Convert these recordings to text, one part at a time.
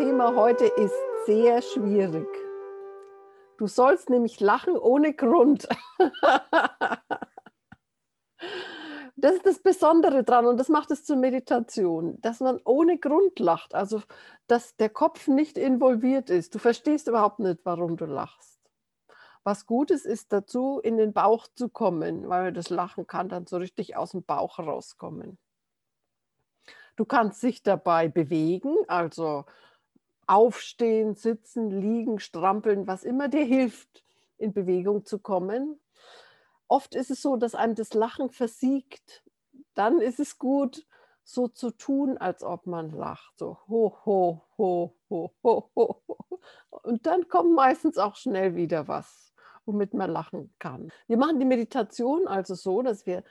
Thema heute ist sehr schwierig. Du sollst nämlich lachen ohne Grund. Das ist das Besondere dran und das macht es zur Meditation, dass man ohne Grund lacht, also dass der Kopf nicht involviert ist. Du verstehst überhaupt nicht, warum du lachst. Was Gutes ist dazu, in den Bauch zu kommen, weil das Lachen kann dann so richtig aus dem Bauch rauskommen. Du kannst dich dabei bewegen, also aufstehen, sitzen, liegen, strampeln, was immer dir hilft, in Bewegung zu kommen. Oft ist es so, dass einem das Lachen versiegt. Dann ist es gut, so zu tun, als ob man lacht. So ho, ho, ho, ho, ho, ho. Und dann kommt meistens auch schnell wieder was, womit man lachen kann. Wir machen die Meditation also so, dass wir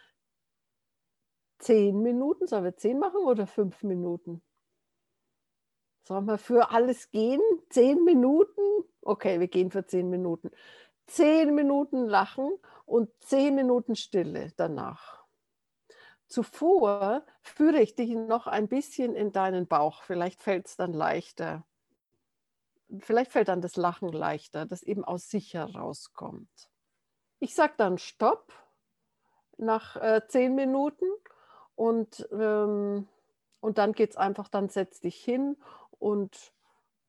zehn Minuten, sollen wir zehn machen oder fünf Minuten? Sollen wir für alles gehen? Zehn Minuten? Okay, wir gehen für zehn Minuten. Zehn Minuten lachen und zehn Minuten Stille danach. Zuvor führe ich dich noch ein bisschen in deinen Bauch. Vielleicht fällt es dann leichter. Vielleicht fällt dann das Lachen leichter, das eben aus sich herauskommt. Ich sage dann Stopp nach äh, zehn Minuten und, ähm, und dann geht es einfach, dann setz dich hin und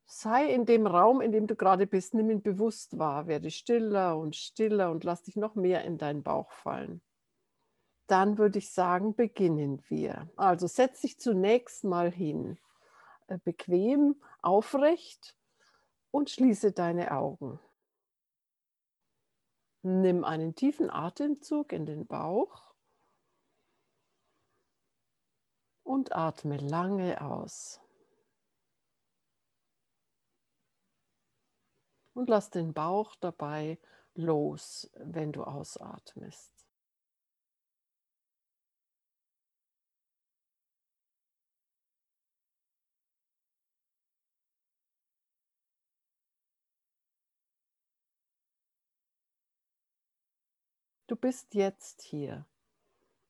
sei in dem Raum, in dem du gerade bist, nimm ihn bewusst wahr, werde stiller und stiller und lass dich noch mehr in deinen Bauch fallen. Dann würde ich sagen, beginnen wir. Also setz dich zunächst mal hin, äh, bequem, aufrecht und schließe deine Augen. Nimm einen tiefen Atemzug in den Bauch und atme lange aus. Und lass den Bauch dabei los, wenn du ausatmest. Du bist jetzt hier.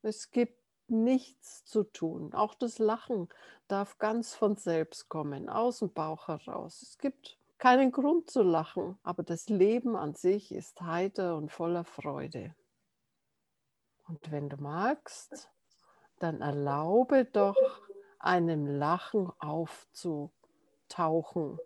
Es gibt nichts zu tun. Auch das Lachen darf ganz von selbst kommen, aus dem Bauch heraus. Es gibt keinen Grund zu lachen, aber das Leben an sich ist heiter und voller Freude. Und wenn du magst, dann erlaube doch einem Lachen aufzutauchen.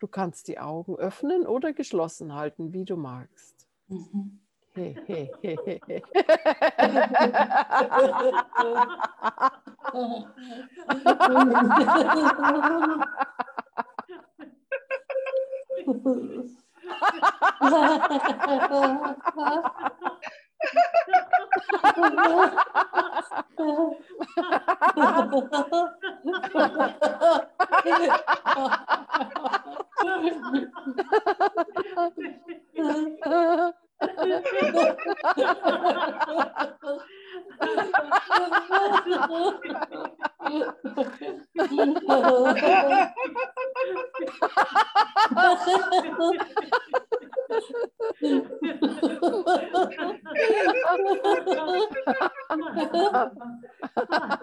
Du kannst die Augen öffnen oder geschlossen halten, wie du magst. Mhm. booth.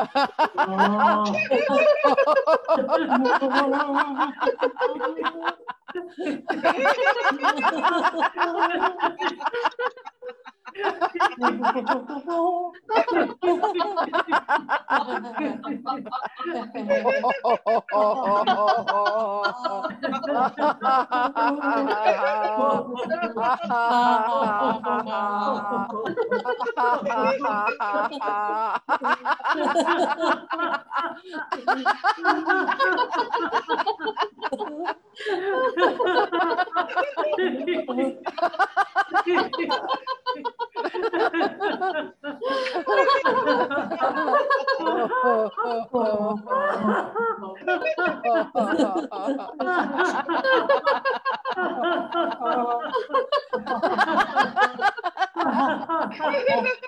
Oh. Ha ha ha ha!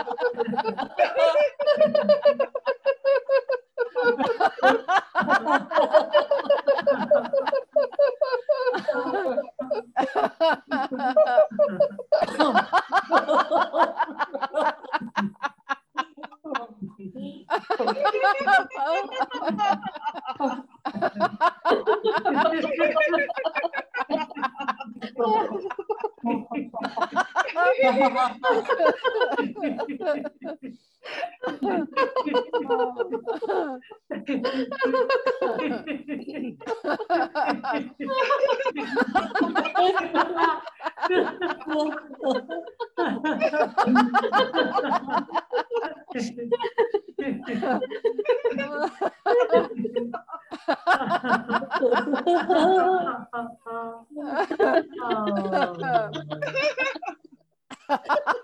oh.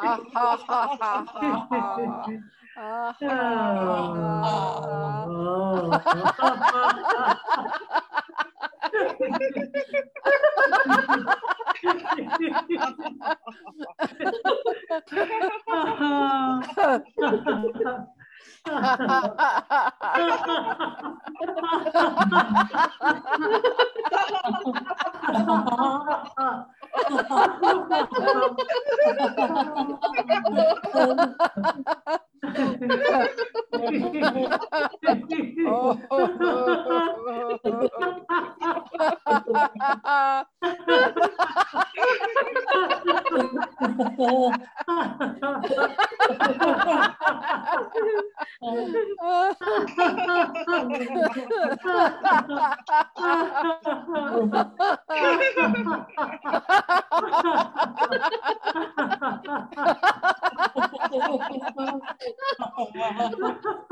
아하하하하 아하하하하 Oh,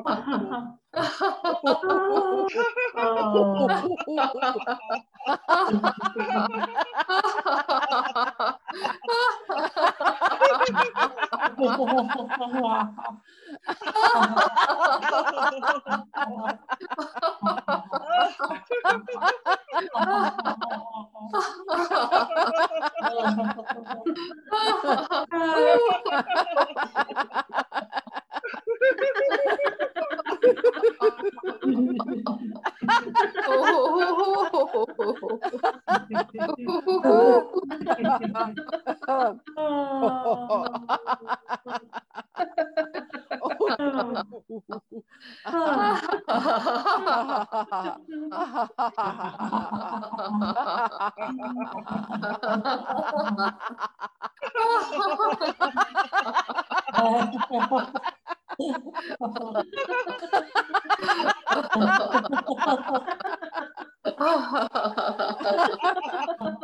Oh,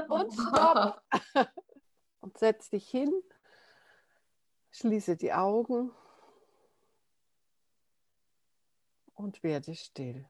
Und stopp. Und setz dich hin, schließe die Augen und werde still.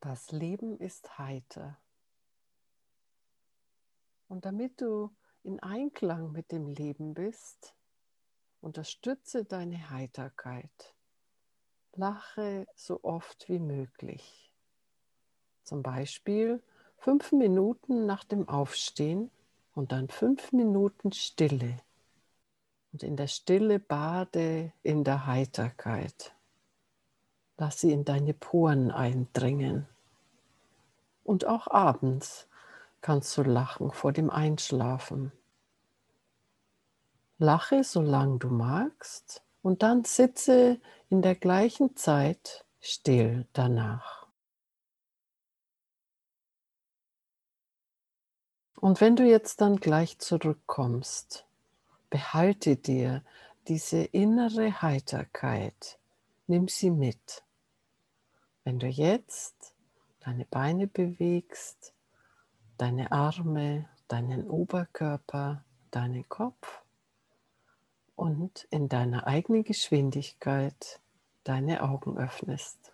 Das Leben ist heiter. Und damit du in Einklang mit dem Leben bist, unterstütze deine Heiterkeit. Lache so oft wie möglich. Zum Beispiel fünf Minuten nach dem Aufstehen und dann fünf Minuten Stille. Und in der Stille bade in der Heiterkeit. Lass sie in deine Poren eindringen. Und auch abends kannst du lachen vor dem Einschlafen. Lache, solange du magst, und dann sitze in der gleichen Zeit still danach. Und wenn du jetzt dann gleich zurückkommst, behalte dir diese innere Heiterkeit, nimm sie mit. Wenn du jetzt deine Beine bewegst, deine Arme, deinen Oberkörper, deinen Kopf und in deiner eigenen Geschwindigkeit deine Augen öffnest.